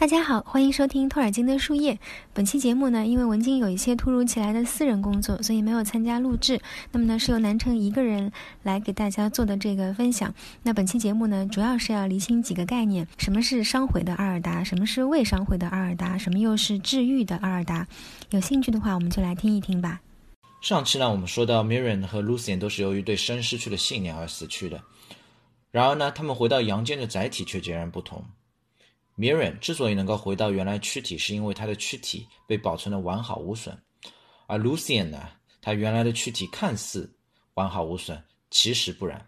大家好，欢迎收听托尔金的树叶。本期节目呢，因为文晶有一些突如其来的私人工作，所以没有参加录制。那么呢，是由南城一个人来给大家做的这个分享。那本期节目呢，主要是要厘清几个概念：什么是伤毁的阿尔达？什么是未伤毁的阿尔达？什么又是治愈的阿尔达？有兴趣的话，我们就来听一听吧。上期呢，我们说到 Miriam 和 Lucian 都是由于对生失去了信念而死去的。然而呢，他们回到阳间的载体却截然不同。Miriam 之所以能够回到原来躯体，是因为他的躯体被保存的完好无损；而 Lucian 呢，他原来的躯体看似完好无损，其实不然。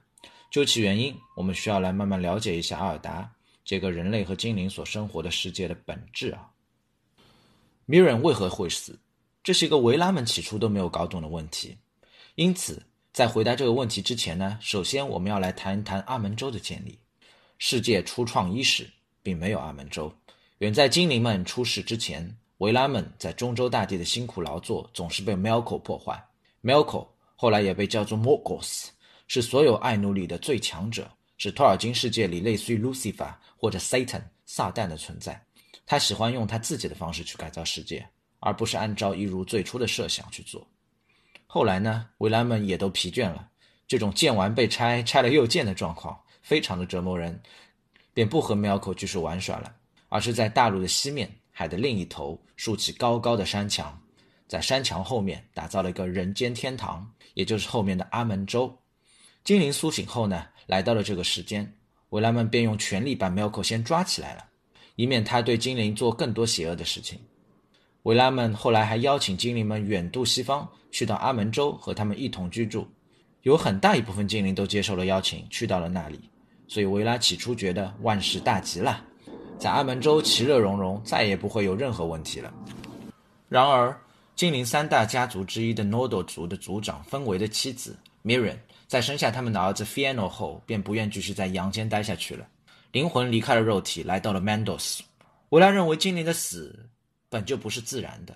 究其原因，我们需要来慢慢了解一下阿尔达这个人类和精灵所生活的世界的本质啊。Miriam 为何会死？这是一个维拉们起初都没有搞懂的问题。因此，在回答这个问题之前呢，首先我们要来谈一谈阿门州的建立。世界初创伊始。并没有阿门州。远在精灵们出世之前，维拉们在中州大地的辛苦劳作总是被 Melko 破坏。Melko 后来也被叫做 Morgos，是所有爱奴里的最强者，是托尔金世界里类似于 Lucifer 或者 Satan 撒旦的存在。他喜欢用他自己的方式去改造世界，而不是按照一如最初的设想去做。后来呢，维拉们也都疲倦了，这种建完被拆，拆了又建的状况，非常的折磨人。便不和 Melko 继续玩耍了，而是在大陆的西面海的另一头竖起高高的山墙，在山墙后面打造了一个人间天堂，也就是后面的阿门州。精灵苏醒后呢，来到了这个世间，维拉们便用全力把 Melko 先抓起来了，以免他对精灵做更多邪恶的事情。维拉们后来还邀请精灵们远渡西方，去到阿门州和他们一同居住，有很大一部分精灵都接受了邀请，去到了那里。所以维拉起初觉得万事大吉了，在阿门州其乐融融，再也不会有任何问题了。然而，精灵三大家族之一的 Nodo 族的族长芬维的妻子 Miriam 在生下他们的儿子 Fiano 后，便不愿继续在阳间待下去了，灵魂离开了肉体，来到了 Mandos。维拉认为精灵的死本就不是自然的，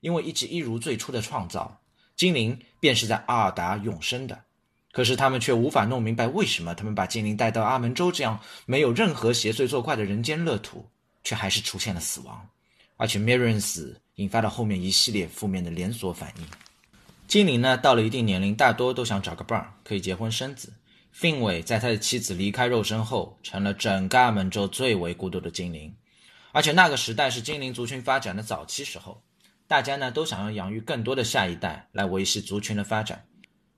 因为一直一如最初的创造，精灵便是在阿尔达永生的。可是他们却无法弄明白，为什么他们把精灵带到阿门州这样没有任何邪祟作怪的人间乐土，却还是出现了死亡，而且 Miriam 死引发了后面一系列负面的连锁反应。精灵呢，到了一定年龄，大多都想找个伴儿，可以结婚生子。费恩在他的妻子离开肉身后，成了整个阿门州最为孤独的精灵，而且那个时代是精灵族群发展的早期时候，大家呢都想要养育更多的下一代来维系族群的发展。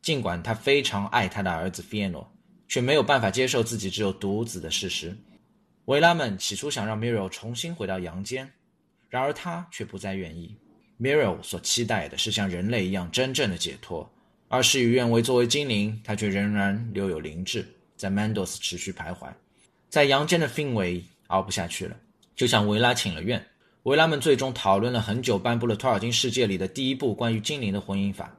尽管他非常爱他的儿子 Fiano，却没有办法接受自己只有独子的事实。维拉们起初想让 Miro 重新回到阳间，然而他却不再愿意。Miro 所期待的是像人类一样真正的解脱，而事与愿违，作为精灵，他却仍然留有灵智，在 Mandos 持续徘徊。在阳间的 Finway 熬不下去了，就向维拉请了愿。维拉们最终讨论了很久，颁布了托尔金世界里的第一部关于精灵的婚姻法。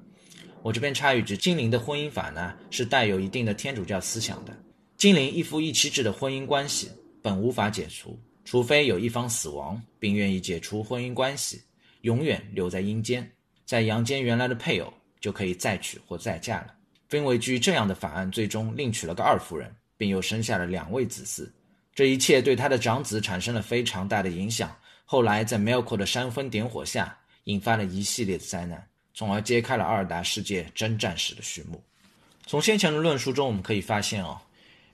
我这边插一句，精灵的婚姻法呢是带有一定的天主教思想的。精灵一夫一妻制的婚姻关系本无法解除，除非有一方死亡并愿意解除婚姻关系，永远留在阴间，在阳间原来的配偶就可以再娶或再嫁了。分为据这样的法案，最终另娶了个二夫人，并又生下了两位子嗣。这一切对他的长子产生了非常大的影响。后来在 Melko 的煽风点火下，引发了一系列的灾难。从而揭开了阿尔达世界征战史的序幕。从先前的论述中，我们可以发现哦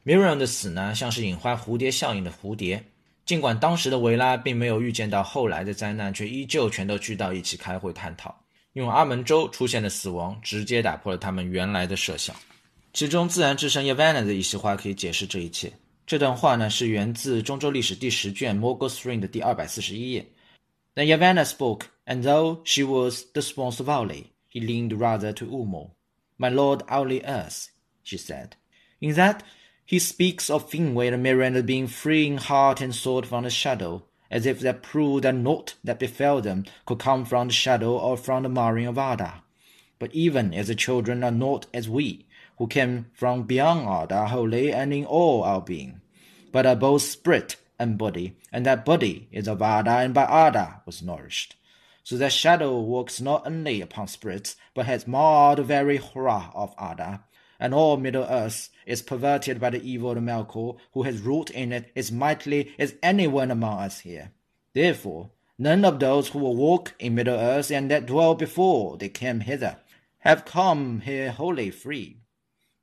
，Miriam 的死呢，像是引发蝴蝶效应的蝴蝶。尽管当时的维拉并没有预见到后来的灾难，却依旧全都聚到一起开会探讨。用阿门州出现的死亡，直接打破了他们原来的设想。其中，自然之神 Yavanna 的一席话可以解释这一切。这段话呢，是源自《中州历史》第十卷 Morgos Ring 的第二百四十一页。Then Yavanna spoke. And though she was the responsively, he leaned rather to Umo. My lord only earth, she said. In that he speaks of Finway and Miranda being free in heart and sword from the shadow, as if that proved that naught that befell them could come from the shadow or from the marring of Ada. But even as the children are not as we, who came from beyond Ada wholly and in all our being, but are both spirit and body, and that body is of Ada and by Ada was nourished so that shadow works not only upon spirits, but has marred the very horror of Ada. And all Middle Earth is perverted by the evil of Melkor, who has ruled in it as mightily as anyone among us here. Therefore, none of those who will walk in Middle Earth and that dwell before they came hither have come here wholly free.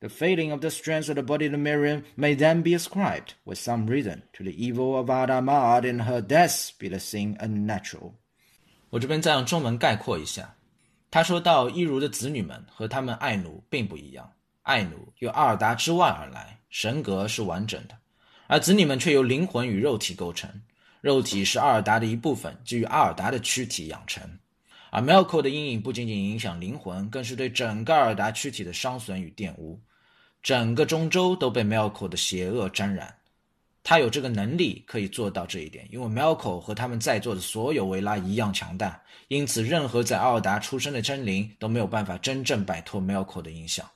The failing of the strength of the body of Miriam may then be ascribed, with some reason, to the evil of Ada, Adamad and her death be the sin unnatural. 我这边再用中文概括一下，他说到伊如的子女们和他们爱奴并不一样，爱奴由阿尔达之外而来，神格是完整的，而子女们却由灵魂与肉体构成，肉体是阿尔达的一部分，基于阿尔达的躯体养成。而 Melko 的阴影不仅仅影响灵魂，更是对整个阿尔达躯体的伤损与玷污。整个中州都被 Melko 的邪恶沾染。他有这个能力可以做到这一点，因为 Melko 和他们在座的所有维拉一样强大，因此任何在奥尔达出生的真灵都没有办法真正摆脱 Melko 的影响。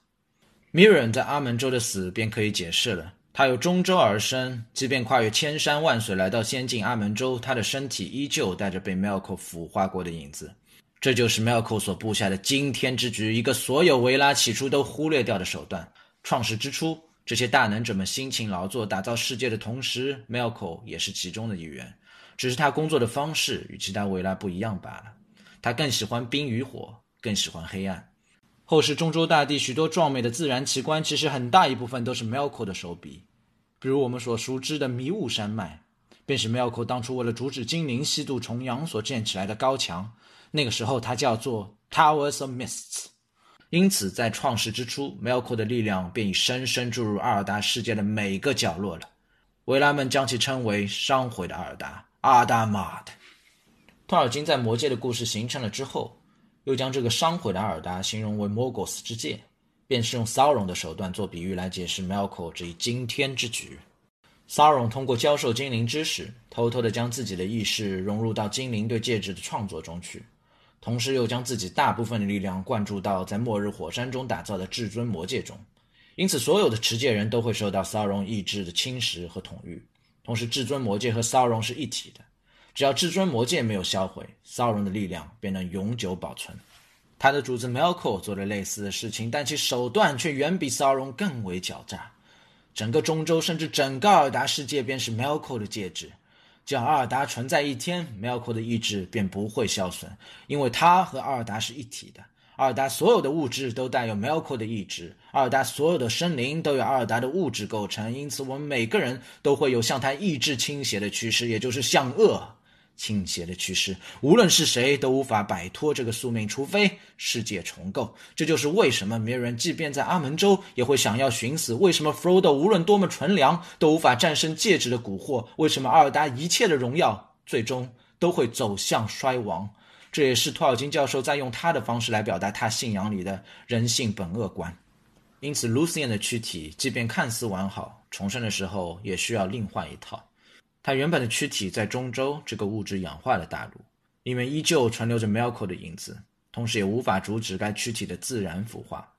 Miriam 在阿门州的死便可以解释了。他由中州而生，即便跨越千山万水来到仙境阿门州，他的身体依旧带着被 Melko 腐化过的影子。这就是 Melko 所布下的惊天之局，一个所有维拉起初都忽略掉的手段。创世之初，这些大能者们辛勤劳作，打造世界的同时，Melko 也是其中的一员。只是他工作的方式与其他维拉不一样罢了。他更喜欢冰与火，更喜欢黑暗。后世中州大地许多壮美的自然奇观，其实很大一部分都是 Melko 的手笔。比如我们所熟知的迷雾山脉，便是 Melko 当初为了阻止精灵西渡重洋所建起来的高墙。那个时候，它叫做 Towers of Mists。因此，在创世之初，Melko 的力量便已深深注入阿尔达世界的每个角落了。维拉们将其称为“伤毁的阿尔达”阿达玛的。托尔金在魔界的故事形成了之后。又将这个伤毁的阿尔达形容为 Morgos 之戒，便是用萨隆的手段做比喻来解释 Melko 这一惊天之举。萨隆通过教授精灵知识，偷偷地将自己的意识融入到精灵对戒指的创作中去，同时又将自己大部分的力量灌注到在末日火山中打造的至尊魔戒中。因此，所有的持戒人都会受到 Sauron 意志的侵蚀和统御。同时，至尊魔戒和 Sauron 是一体的。只要至尊魔戒没有销毁，骚荣的力量便能永久保存。他的主子 Melko 做了类似的事情，但其手段却远比骚荣更为狡诈。整个中州，甚至整个尔达世界，便是 Melko 的戒指。只要阿尔达存在一天梅奥库的意志便不会消损，因为它和阿尔达是一体的。阿尔达所有的物质都带有梅奥库的意志，阿尔达所有的生灵都有阿尔达的物质构成，因此我们每个人都会有向他意志倾斜的趋势，也就是向恶。倾斜的趋势，无论是谁都无法摆脱这个宿命，除非世界重构。这就是为什么没人即便在阿门州也会想要寻死。为什么 Frodo 无论多么纯良都无法战胜戒指的蛊惑？为什么阿尔达一切的荣耀最终都会走向衰亡？这也是托尔金教授在用他的方式来表达他信仰里的人性本恶观。因此，Lucian 的躯体即便看似完好，重生的时候也需要另换一套。他原本的躯体在中州这个物质氧化的大陆，里面依旧存留着 Melko 的影子，同时也无法阻止该躯体的自然腐化。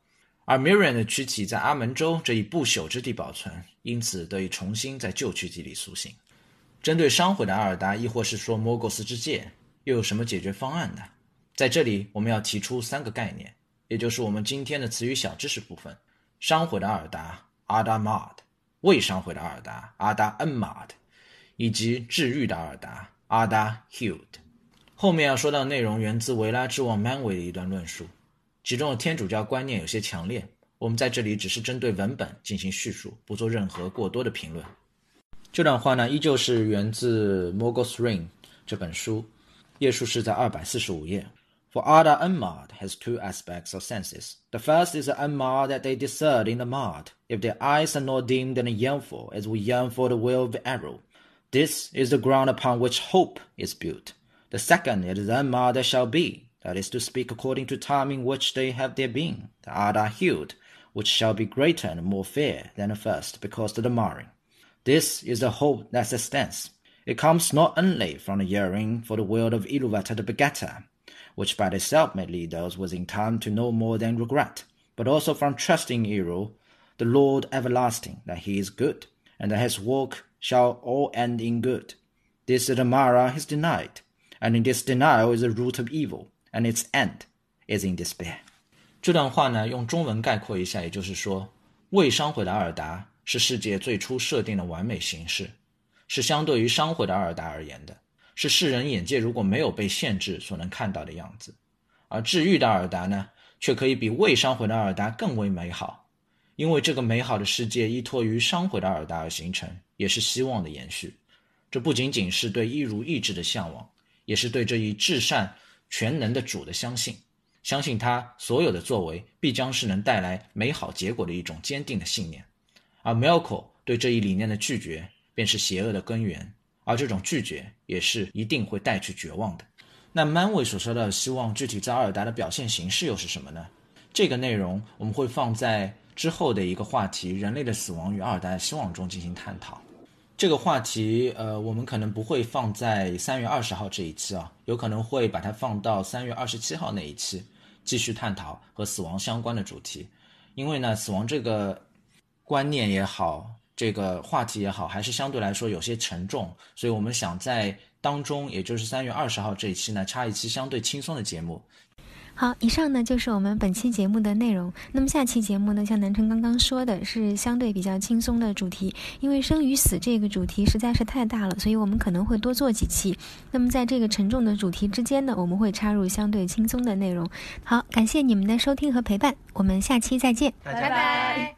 而 Mirian 的躯体在阿门州这一不朽之地保存，因此得以重新在旧躯体里苏醒。针对伤毁的阿尔达，亦或是说莫戈斯之戒，又有什么解决方案呢？在这里，我们要提出三个概念，也就是我们今天的词语小知识部分：伤毁的阿尔达 Adamad，未伤毁的阿尔达 Ada Enmad。以及治愈的尔达阿达 healed。后面要说到内容源自维拉之王 Manwë 的一段论述，其中的天主教观念有些强烈。我们在这里只是针对文本进行叙述，不做任何过多的评论。这段话呢，依旧是源自《Morgoth's Ring》这本书，页数是在二百四十五页。For Ada Unmarred has two aspects of senses. The first is the unmarred that they discern in the marred, if their eyes are not dimmed and yearn for, as we yearn for the will of the arrow. This is the ground upon which hope is built. The second is the mother shall be, that is to speak according to time in which they have their being. The other healed, which shall be greater and more fair than the first, because of the marring. This is the hope that sustains. It comes not only from the yearning for the will of Iluvatar the begetter, which by itself may lead those within time to no more than regret, but also from trusting Iru, the Lord everlasting, that he is good, and that his work shall all end in good. This Mara is denied, and in this denial is the root of evil, and its end is in despair. 这段话呢，用中文概括一下，也就是说，未伤毁的阿尔达是世界最初设定的完美形式，是相对于伤毁的阿尔达而言的。是世人眼界如果没有被限制所能看到的样子，而治愈的尔达呢，却可以比未伤毁的尔达更为美好，因为这个美好的世界依托于伤毁的尔达而形成，也是希望的延续。这不仅仅是对一如意志的向往，也是对这一至善全能的主的相信，相信他所有的作为必将是能带来美好结果的一种坚定的信念。而 Melko 对这一理念的拒绝，便是邪恶的根源，而这种拒绝也是一定会带去绝望的。那 Manway 所说的希望，具体在阿尔达的表现形式又是什么呢？这个内容我们会放在之后的一个话题——人类的死亡与阿尔达的希望中进行探讨。这个话题，呃，我们可能不会放在三月二十号这一期啊，有可能会把它放到三月二十七号那一期，继续探讨和死亡相关的主题。因为呢，死亡这个观念也好，这个话题也好，还是相对来说有些沉重，所以我们想在当中，也就是三月二十号这一期呢，插一期相对轻松的节目。好，以上呢就是我们本期节目的内容。那么下期节目呢，像南城刚刚说的是相对比较轻松的主题，因为生与死这个主题实在是太大了，所以我们可能会多做几期。那么在这个沉重的主题之间呢，我们会插入相对轻松的内容。好，感谢你们的收听和陪伴，我们下期再见，拜拜。